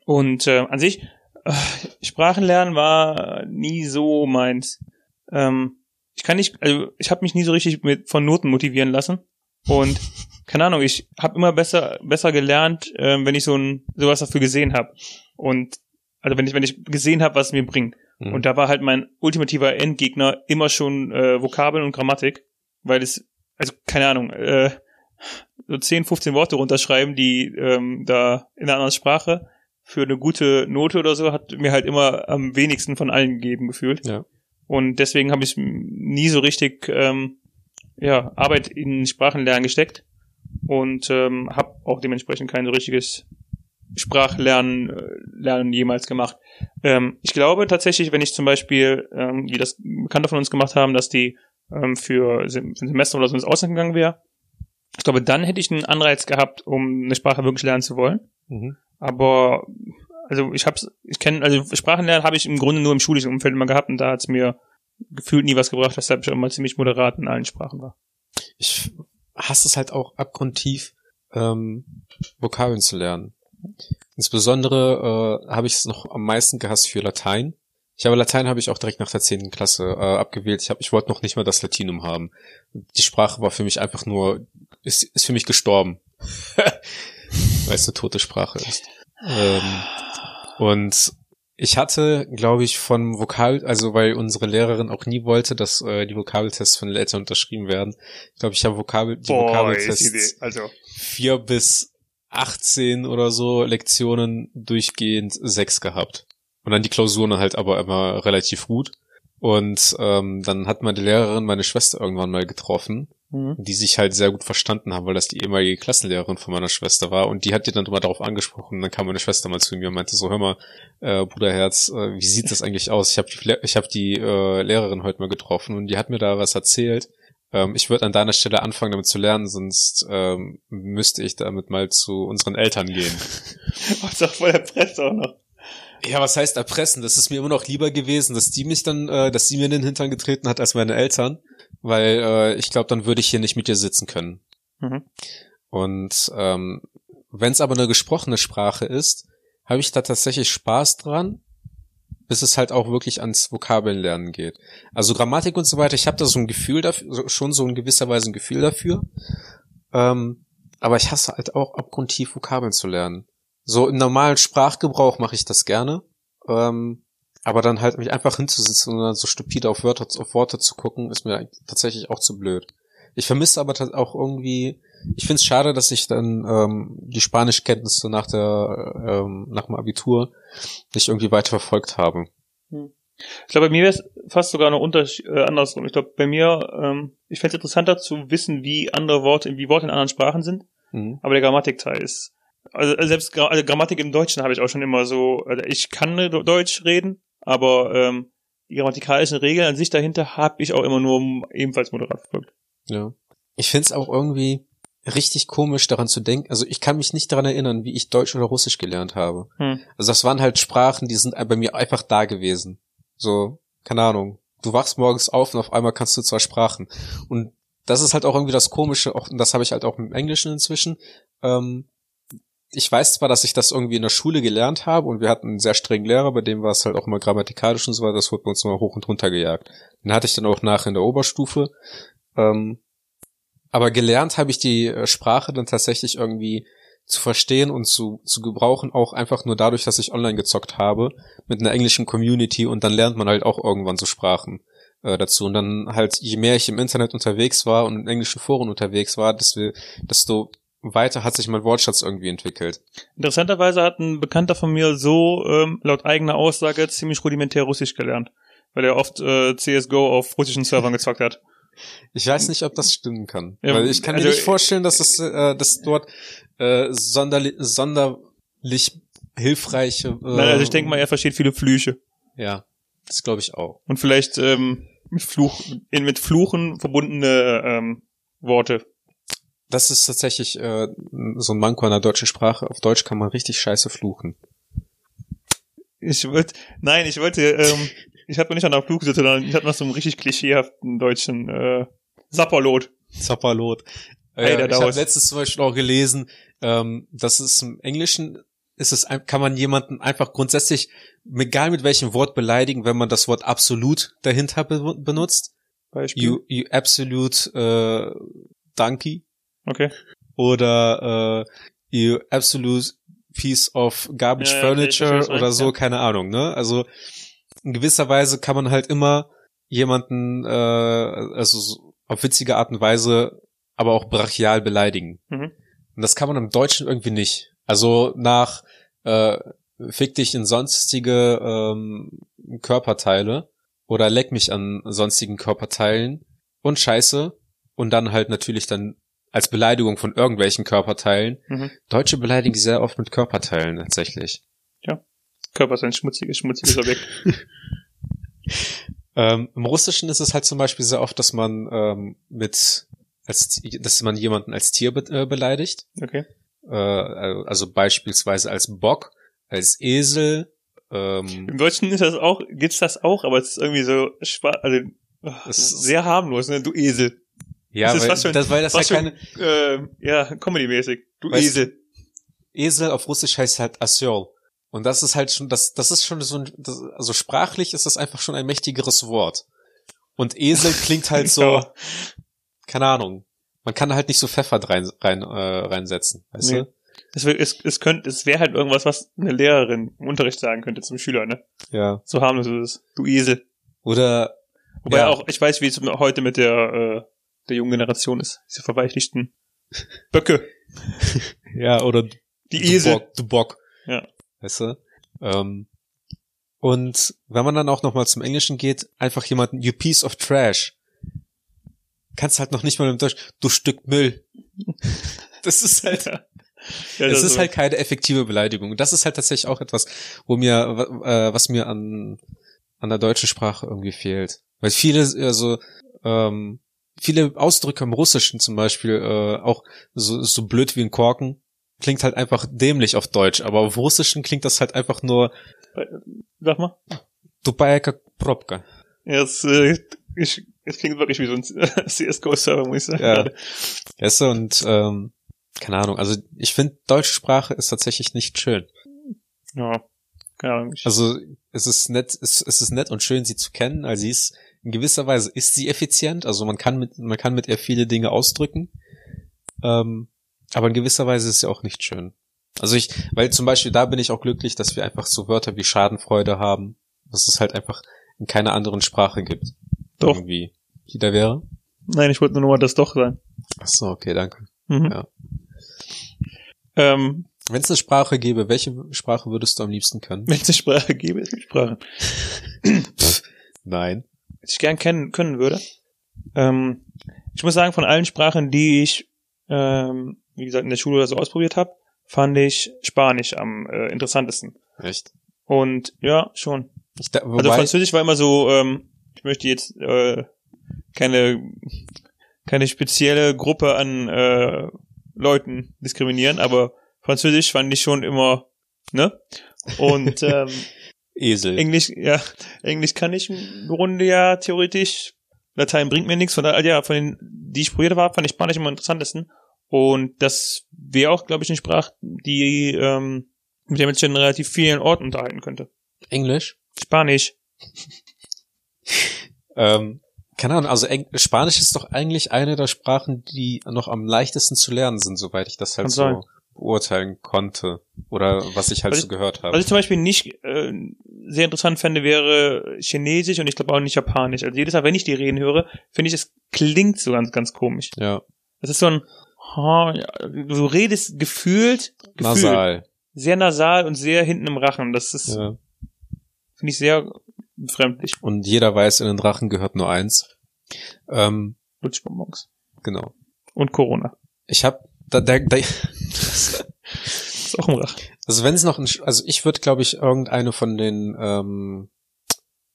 Und äh, an sich, äh, Sprachenlernen war nie so meins. Ähm, ich kann nicht, also ich habe mich nie so richtig mit von Noten motivieren lassen. Und keine Ahnung, ich habe immer besser besser gelernt, ähm, wenn ich so ein sowas dafür gesehen habe. Und also wenn ich wenn ich gesehen habe, was es mir bringt. Mhm. Und da war halt mein ultimativer Endgegner immer schon äh, Vokabeln und Grammatik, weil es also keine Ahnung, äh, so 10, 15 Worte runterschreiben, die ähm, da in einer anderen Sprache für eine gute Note oder so hat mir halt immer am wenigsten von allen gegeben gefühlt. Ja. Und deswegen habe ich nie so richtig ähm, ja, Arbeit in Sprachenlernen gesteckt und ähm, habe auch dementsprechend kein so richtiges Sprachlernen äh, Lernen jemals gemacht. Ähm, ich glaube tatsächlich, wenn ich zum Beispiel, ähm, wie das Bekannte von uns gemacht haben, dass die ähm, für, für ein Semester oder so ins Ausland gegangen wäre, ich glaube, dann hätte ich einen Anreiz gehabt, um eine Sprache wirklich lernen zu wollen. Mhm. Aber also ich hab's, ich kenne, also Sprachenlernen habe ich im Grunde nur im schulischen Umfeld immer gehabt und da hat's mir gefühlt nie was gebracht, weshalb ich auch immer ziemlich moderat in allen Sprachen war. Ich hasse es halt auch abgrundtief, ähm, Vokabeln zu lernen. Insbesondere äh, habe ich es noch am meisten gehasst für Latein. Ich habe Latein habe ich auch direkt nach der zehnten Klasse äh, abgewählt. Ich habe, ich wollte noch nicht mal das Latinum haben. Die Sprache war für mich einfach nur, ist, ist für mich gestorben, weil es eine tote Sprache ist. Ähm, und ich hatte, glaube ich, von Vokal, also weil unsere Lehrerin auch nie wollte, dass äh, die Vokabeltests von den Eltern unterschrieben werden. Ich glaube, ich habe Vokabel, die Boah, Vokabeltests also vier bis 18 oder so Lektionen durchgehend sechs gehabt. Und dann die Klausuren halt aber immer relativ gut. Und ähm, dann hat meine Lehrerin meine Schwester irgendwann mal getroffen, mhm. die sich halt sehr gut verstanden haben, weil das die ehemalige Klassenlehrerin von meiner Schwester war. Und die hat die dann immer darauf angesprochen. Und dann kam meine Schwester mal zu mir und meinte so, hör mal, äh, Bruderherz, äh, wie sieht das eigentlich aus? Ich habe die, ich hab die äh, Lehrerin heute mal getroffen und die hat mir da was erzählt. Ähm, ich würde an deiner Stelle anfangen, damit zu lernen, sonst ähm, müsste ich damit mal zu unseren Eltern gehen. Ist doch voll der Presse auch noch. Ja, was heißt erpressen? Das ist mir immer noch lieber gewesen, dass die mich dann, äh, dass sie mir in den Hintern getreten hat als meine Eltern, weil äh, ich glaube, dann würde ich hier nicht mit dir sitzen können. Mhm. Und ähm, wenn es aber eine gesprochene Sprache ist, habe ich da tatsächlich Spaß dran, bis es halt auch wirklich ans Vokabeln lernen geht. Also Grammatik und so weiter, ich habe da so ein Gefühl dafür, schon so in gewisser Weise ein Gefühl dafür. Ähm, aber ich hasse halt auch abgrundtief Vokabeln zu lernen. So im normalen Sprachgebrauch mache ich das gerne. Ähm, aber dann halt mich einfach hinzusitzen und dann so stupide auf Wörter, auf Worte zu gucken, ist mir tatsächlich auch zu blöd. Ich vermisse aber auch irgendwie, ich finde es schade, dass ich dann ähm, die Spanischkenntnisse nach der ähm, nach dem Abitur nicht irgendwie weiter verfolgt habe. Ich glaube, bei mir wäre es fast sogar noch unterschied- äh, andersrum. Ich glaube, bei mir, ähm, ich fände es interessanter zu wissen, wie andere Worte, wie Worte in anderen Sprachen sind, Mhm. aber der Grammatikteil ist. Also also selbst Gra also Grammatik im Deutschen habe ich auch schon immer so, also ich kann Deutsch reden, aber ähm, die grammatikalischen Regeln an sich dahinter habe ich auch immer nur ebenfalls moderat verfolgt. Ja. Ich finde es auch irgendwie richtig komisch daran zu denken. Also ich kann mich nicht daran erinnern, wie ich Deutsch oder Russisch gelernt habe. Hm. Also das waren halt Sprachen, die sind bei mir einfach da gewesen. So, keine Ahnung. Du wachst morgens auf und auf einmal kannst du zwei Sprachen. Und das ist halt auch irgendwie das Komische, auch, und das habe ich halt auch im Englischen inzwischen. Ähm, ich weiß zwar, dass ich das irgendwie in der Schule gelernt habe und wir hatten einen sehr strengen Lehrer, bei dem war es halt auch immer grammatikalisch und so weiter, das wurde bei uns immer hoch und runter gejagt. Den hatte ich dann auch nach in der Oberstufe. Ähm, aber gelernt habe ich die äh, Sprache dann tatsächlich irgendwie zu verstehen und zu, zu gebrauchen, auch einfach nur dadurch, dass ich online gezockt habe mit einer englischen Community und dann lernt man halt auch irgendwann so Sprachen äh, dazu. Und dann halt, je mehr ich im Internet unterwegs war und in englischen Foren unterwegs war, desto, desto weiter hat sich mein Wortschatz irgendwie entwickelt. Interessanterweise hat ein Bekannter von mir so ähm, laut eigener Aussage ziemlich rudimentär Russisch gelernt, weil er oft äh, CSGO auf russischen Servern gezockt hat. Ich weiß nicht, ob das stimmen kann. Ja, weil ich kann also- mir nicht vorstellen, dass es, äh, dass dort äh, sonderli sonderlich hilfreiche. Äh, Nein, also ich denke mal, er versteht viele Flüche. Ja, das glaube ich auch. Und vielleicht ähm, mit, Fluch, in, mit Fluchen verbundene ähm, Worte. Das ist tatsächlich äh, so ein Manko an der deutschen Sprache. Auf Deutsch kann man richtig scheiße fluchen. Ich wollte, nein, ich wollte, ähm, ich habe nicht an der Fluch gesetzt, sondern ich hatte noch so einen richtig klischeehaften deutschen äh, Sapperlot. Zapperlot. Ey, Äh, der ich habe Daus. letztens zum Beispiel auch gelesen, ähm, dass es im Englischen ist es, ein- kann man jemanden einfach grundsätzlich, egal mit welchem Wort beleidigen, wenn man das Wort absolut dahinter be benutzt. Beispiel. You, you absolute äh, donkey okay. oder äh, you absolute piece of garbage Ja, ja, furniture du oder so, ja. keine Ahnung, ne? Also in gewisser Weise kann man halt immer jemanden, äh, also so auf witzige Art und Weise, aber auch brachial beleidigen. Mhm. Und das kann man im Deutschen irgendwie nicht. Also nach äh, fick dich in sonstige ähm, Körperteile oder leck mich an sonstigen Körperteilen und Scheiße und dann halt natürlich dann als Beleidigung von irgendwelchen Körperteilen. Mhm. Deutsche beleidigen sehr oft mit Körperteilen tatsächlich. Körper ist ein schmutziges, schmutziges Objekt. Ähm, Im Russischen ist es halt zum Beispiel sehr oft, dass man ähm, mit als dass man jemanden als Tier be äh, beleidigt. Okay. Äh, also beispielsweise als Bock, als Esel. Ähm, Im Deutschen ist das auch, gibt's das auch, aber es ist irgendwie so, also, ist- sehr harmlos, ne? Du Esel. ja, das weil schon- das, weil das halt fast keine schon, äh, ja, Comedy-mäßig. Du Weißt- Esel. Esel auf Russisch heißt halt Asiol. Und das ist halt schon, das, das ist schon so ein, das, also sprachlich ist das einfach schon ein mächtigeres Wort. Und Esel klingt halt so, Ja. keine Ahnung. Man kann halt nicht so Pfeffer rein, rein, äh, reinsetzen, weißt Nee. du? Es, es, es könnte, es wäre halt irgendwas, was eine Lehrerin im Unterricht sagen könnte zum Schüler, ne? Ja. So harmlos ist es. Du Esel. Oder, Wobei Ja. auch, ich weiß, wie es heute mit der, äh, der jungen Generation ist. Diese verweichlichten Böcke. ja, oder Die du Esel. Bock, du Bock. Ja. Weißt du? Ähm, und wenn man dann auch nochmal zum Englischen geht, einfach jemanden, you piece of trash. Kannst halt noch nicht mal im Deutsch, du Stück Müll. Das ist halt, Ja. Es das ist so. halt keine effektive Beleidigung. Und das ist halt tatsächlich auch etwas, wo mir, äh, was mir an, an der deutschen Sprache irgendwie fehlt. Weil viele, also, ähm, viele Ausdrücke im Russischen zum Beispiel, äh, auch so, so blöd wie ein Korken, klingt halt einfach dämlich auf Deutsch, aber auf Russischen klingt das halt einfach nur. Äh, sag mal. Dubajka Propka. Ja, es, äh, ich, das klingt wirklich wie so ein CSGO-Server, muss ich sagen. Ja. Weißt du, und ähm, keine Ahnung, also ich finde, deutsche Sprache ist tatsächlich nicht schön. Ja, keine Ahnung. Also es ist nett, es, es ist nett und schön, sie zu kennen, also sie ist in gewisser Weise ist sie effizient, also man kann mit, man kann mit ihr viele Dinge ausdrücken. Ähm, aber in gewisser Weise ist sie auch nicht schön. Also ich, weil zum Beispiel da bin ich auch glücklich, dass wir einfach so Wörter wie Schadenfreude haben, was es halt einfach in keiner anderen Sprache gibt. Doch. Irgendwie. Die da wäre? nein, ich wollte nur mal das doch sagen. Ach so, okay, danke. Mhm. Ja. Ähm, Wenn es eine Sprache gäbe, welche Sprache würdest du am liebsten können? wenn es eine Sprache gäbe, es gibt Sprachen. Nein. Was ich gern kennen können würde. Ähm, ich muss sagen, von allen Sprachen, die ich, ähm, wie gesagt, in der Schule oder so ausprobiert habe, fand ich Spanisch am äh, interessantesten. Echt? Und ja, schon. Ich da, Also Französisch war immer so, ähm, ich möchte jetzt äh, keine keine spezielle Gruppe an äh, Leuten diskriminieren, aber Französisch fand ich schon immer, ne? Und ähm, Esel. Englisch, ja, Englisch kann ich im Grunde ja theoretisch. Latein bringt mir nichts. Von daher, ja, von den, die ich probiert habe, fand ich Spanisch immer am interessantesten. Und das wäre auch, glaube ich, eine Sprache, die ähm, mit der man sich in relativ vielen Orten unterhalten könnte. Englisch? Spanisch. Ähm, keine Ahnung, also Eng Spanisch ist doch eigentlich eine der Sprachen, die noch am leichtesten zu lernen sind, soweit ich das halt Kann so sein. beurteilen konnte. Oder was ich halt Was so gehört habe. Was ich zum Beispiel nicht äh, sehr interessant fände, wäre Chinesisch und ich glaube auch nicht Japanisch. Also jedes Mal, wenn ich die reden höre, finde ich, es klingt so ganz, ganz komisch. ja, Das ist so ein, oh, du redest gefühlt, gefühlt nasal. sehr nasal und sehr hinten im Rachen. Das ist, Ja. finde ich, sehr befremdlich. Und jeder weiß, in den Drachen gehört nur eins. Ähm, Lutschbonbons. genau. Und Corona. Ich habe da, da, da, Ist auch im Rachen. also wenn es noch, ein, also ich würde, glaube ich, irgendeine von den ähm,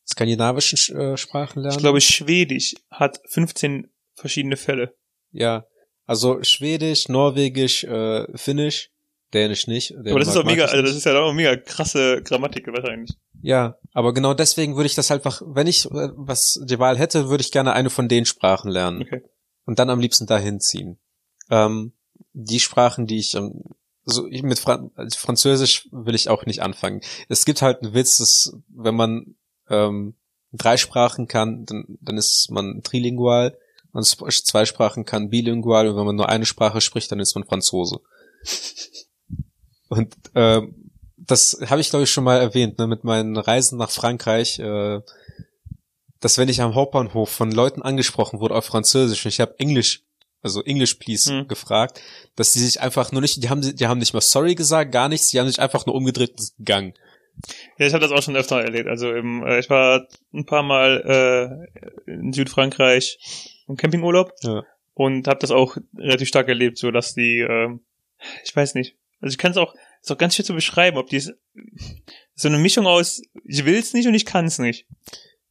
skandinavischen Sch- äh, Sprachen lernen. Ich glaube, Schwedisch hat 15 verschiedene Fälle. Ja, also Schwedisch, Norwegisch, äh, Finnisch, Dänisch nicht. Aber das ist auch mega, also das ist ja auch mega krasse Grammatik wahrscheinlich. Ja, aber genau deswegen würde ich das halt einfach, wenn ich äh, was die Wahl hätte, würde ich gerne eine von den Sprachen lernen. Okay. Und dann am liebsten dahin ziehen. Ähm, die Sprachen, die ich, ähm, so ich mit Fran also Französisch will ich auch nicht anfangen. Es gibt halt einen Witz, dass wenn man ähm, drei Sprachen kann, dann, dann ist man trilingual. Man zwei Sprachen kann bilingual und wenn man nur eine Sprache spricht, dann ist man Franzose. Und ähm, das habe ich glaube ich schon mal erwähnt, ne, mit meinen Reisen nach Frankreich, äh, dass wenn ich am Hauptbahnhof von Leuten angesprochen wurde auf Französisch und ich habe Englisch, also English please Hm. gefragt, dass die sich einfach nur nicht, die haben die haben nicht mal sorry gesagt, gar nichts, die haben sich einfach nur umgedreht und gegangen. Ja, ich habe das auch schon öfter erlebt. Also im, äh, ich war ein paar Mal äh, in Südfrankreich im Campingurlaub Ja. und habe das auch relativ stark erlebt, so dass die, ähm, ich weiß nicht, also ich kann es auch, ist auch ganz schwer zu beschreiben, ob die so eine Mischung aus, ich will es nicht und ich kann es nicht.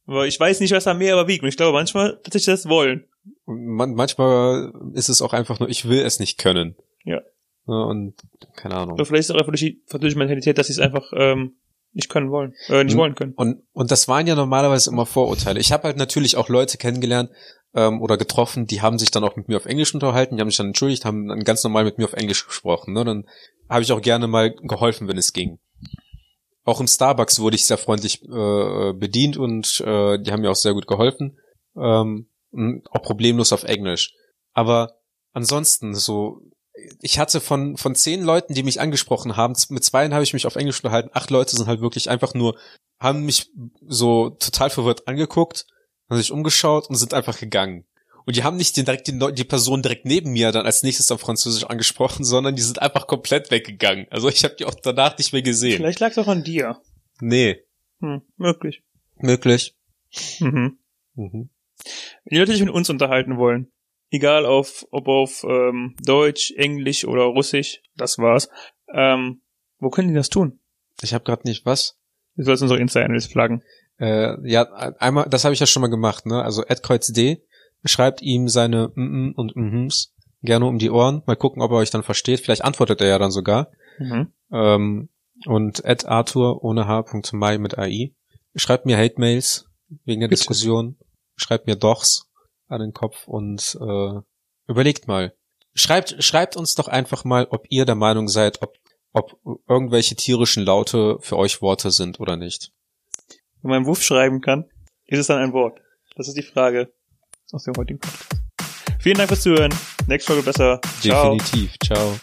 Aber ich weiß nicht, was da mehr überwiegt. Und ich glaube manchmal, dass ich das wollen. Man, manchmal ist es auch einfach nur, ich will es nicht können. Ja. Und keine Ahnung. Oder vielleicht ist es auch einfach durch die französische Mentalität, dass sie es einfach ähm, nicht können wollen, äh, nicht Mhm. wollen können. Und, und das waren ja normalerweise immer Vorurteile. Ich habe halt natürlich auch Leute kennengelernt ähm, oder getroffen, die haben sich dann auch mit mir auf Englisch unterhalten, die haben sich dann entschuldigt, haben dann ganz normal mit mir auf Englisch gesprochen. Ne? Dann habe ich auch gerne mal geholfen, wenn es ging. Auch im Starbucks wurde ich sehr freundlich äh, bedient und äh, die haben mir auch sehr gut geholfen. Ähm, auch problemlos auf Englisch. Aber ansonsten so, ich hatte von von zehn Leuten, die mich angesprochen haben, mit zweien habe ich mich auf Englisch unterhalten. Acht Leute sind halt wirklich einfach nur, haben mich so total verwirrt angeguckt, haben sich umgeschaut und sind einfach gegangen. Und die haben nicht den, direkt die, Neu- die Person direkt neben mir dann als nächstes auf Französisch angesprochen, sondern die sind einfach komplett weggegangen. Also ich habe die auch danach nicht mehr gesehen. Vielleicht lag es auch an dir. Nee, Hm, möglich. möglich. Mhm. Mhm. Wenn die Leute sich mit uns unterhalten wollen, egal auf, ob auf ähm, Deutsch, Englisch oder Russisch, das war's, ähm, wo können die das tun? Ich habe gerade nicht was. Du sollst unsere Insta-Handles flaggen. Äh, ja, einmal, das habe ich ja schon mal gemacht, ne? Also D schreibt ihm seine mm und mhms gerne um die Ohren. Mal gucken, ob er euch dann versteht. Vielleicht antwortet er ja dann sogar. Mhm. Ähm, und Ed Arthur ohne H.mai mit AI. Schreibt mir Hate-Mails wegen der Bitte. Diskussion. Schreibt mir Dochs an den Kopf und äh, überlegt mal. Schreibt, schreibt uns doch einfach mal, ob ihr der Meinung seid, ob, ob irgendwelche tierischen Laute für euch Worte sind oder nicht. Wenn man Wuff schreiben kann, ist es dann ein Wort? Das ist die Frage aus dem heutigen Podcast. Vielen Dank fürs Zuhören. Nächste Folge besser. Ciao. Definitiv. Ciao.